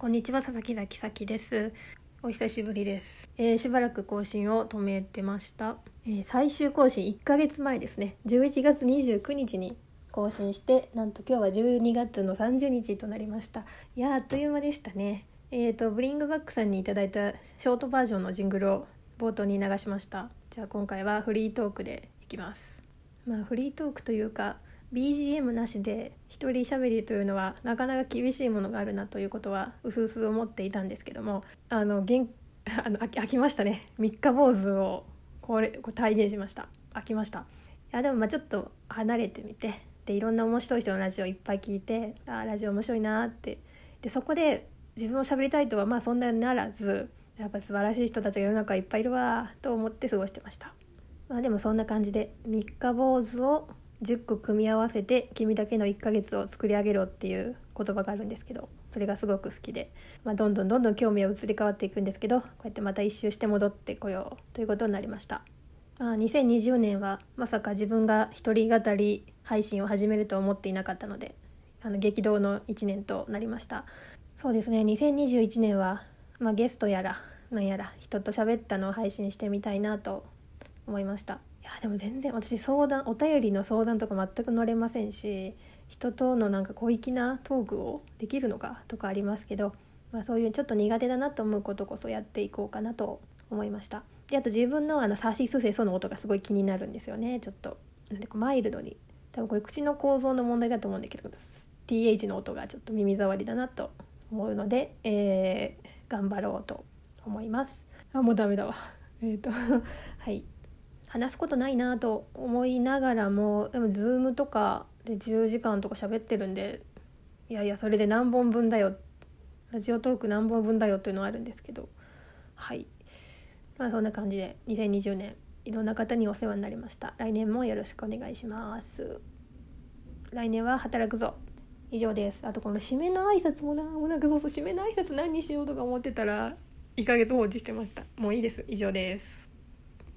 こんにちは佐々木崎咲です。お久しぶりです、えーしばらく更新を止めてました、えー最終更新1ヶ月前ですね。11月29日に更新してなんと今日は12月の30日となりました。いやあっという間でしたね。えーとブリングバックさんにいただいたショートバージョンのジングルを冒頭に流しました。じゃあ今回はフリートークでいきます。まあフリートークというか BGM なしで一人喋りというのはなかなか厳しいものがあるなということはうすうす思っていたんですけどもあのげん あの飽き飽きましたね。三日坊主をこれこれ体現しました。飽きました。いやでもまあちょっと離れてみて。でいろんな面白い人のラジオいっぱい聞いてあラジオ面白いなって。でそこで自分を喋りたいとはまあそんなにならずやっぱ素晴らしい人たちが世の中いっぱいいるわと思って過ごしてました。まあでもそんな感じで三日坊主を10個組み合わせて「君だけの1ヶ月を作り上げろ」っていう言葉があるんですけどそれがすごく好きで、まあ、どんどんどんどん興味は移り変わっていくんですけどこうやってまた一周して戻ってこようということになりました。まあ、2020年はまさか自分が一人語り配信を始めると思っていなかったのであの激動の1年となりましたそうですね2021年は、まあ、ゲストやらなんやら人と喋ったのを配信してみたいなと思いましたいやでも全然私相談お便りの相談とか全く乗れませんし人とのなんか小粋なトークをできるのかとかありますけど、まあ、そういうちょっと苦手だなと思うことこそやっていこうかなと思いました。であと自分のあのサシスセソの音がすごい気になるんですよね。ちょっとなんでこうマイルドに。多分これ口の構造の問題だと思うんだけど TH の音がちょっと耳障りだなと思うので、えー頑張ろうと思います。あもうダメだわ。えっ、と はい。話すことないなと思いながらもでも Zoom とかで10時間とか喋ってるんでいやいやそれで何本分だよ。ラジオトーク何本分だよっていうのはあるんですけど。はい。まあそんな感じで2020年いろんな方にお世話になりました。来年もよろしくお願いします。来年は働くぞ。以上です。あとこの締めの挨拶もな。もうなんかそうそう締めの挨拶何にしようとか思ってたら1ヶ月放置してました。もういいです。以上です。